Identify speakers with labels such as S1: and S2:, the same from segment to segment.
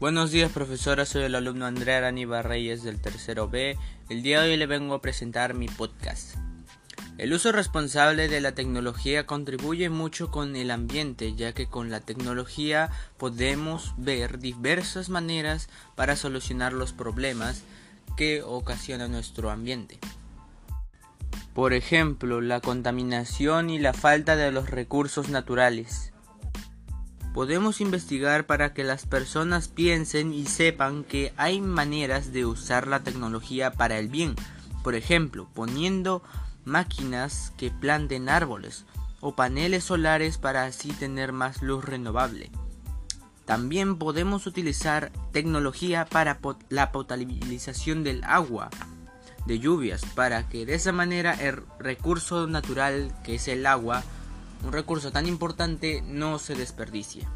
S1: Buenos días profesora, soy el alumno Andrea Aníbal Reyes del tercero B. El día de hoy le vengo a presentar mi podcast. El uso responsable de la tecnología contribuye mucho con el ambiente, ya que con la tecnología podemos ver diversas maneras para solucionar los problemas que ocasiona nuestro ambiente. Por ejemplo, la contaminación y la falta de los recursos naturales. Podemos investigar para que las personas piensen y sepan que hay maneras de usar la tecnología para el bien. Por ejemplo, poniendo máquinas que planten árboles o paneles solares para así tener más luz renovable. También podemos utilizar tecnología para la potabilización del agua de lluvias para que de esa manera el recurso natural que es el agua un recurso tan importante no se desperdicie.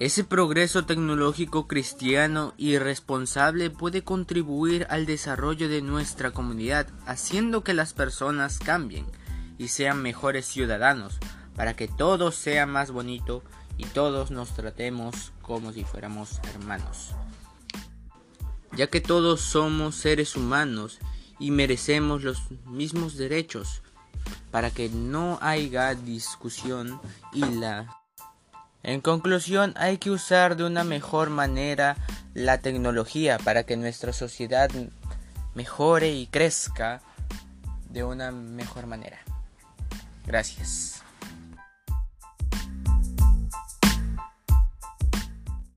S1: Ese progreso tecnológico cristiano y responsable puede contribuir al desarrollo de nuestra comunidad, haciendo que las personas cambien y sean mejores ciudadanos, para que todo sea más bonito y todos nos tratemos como si fuéramos hermanos. Ya que todos somos seres humanos y merecemos los mismos derechos, para que no haya discusión y la... En conclusión, hay que usar de una mejor manera la tecnología para que nuestra sociedad mejore y crezca de una mejor manera. Gracias.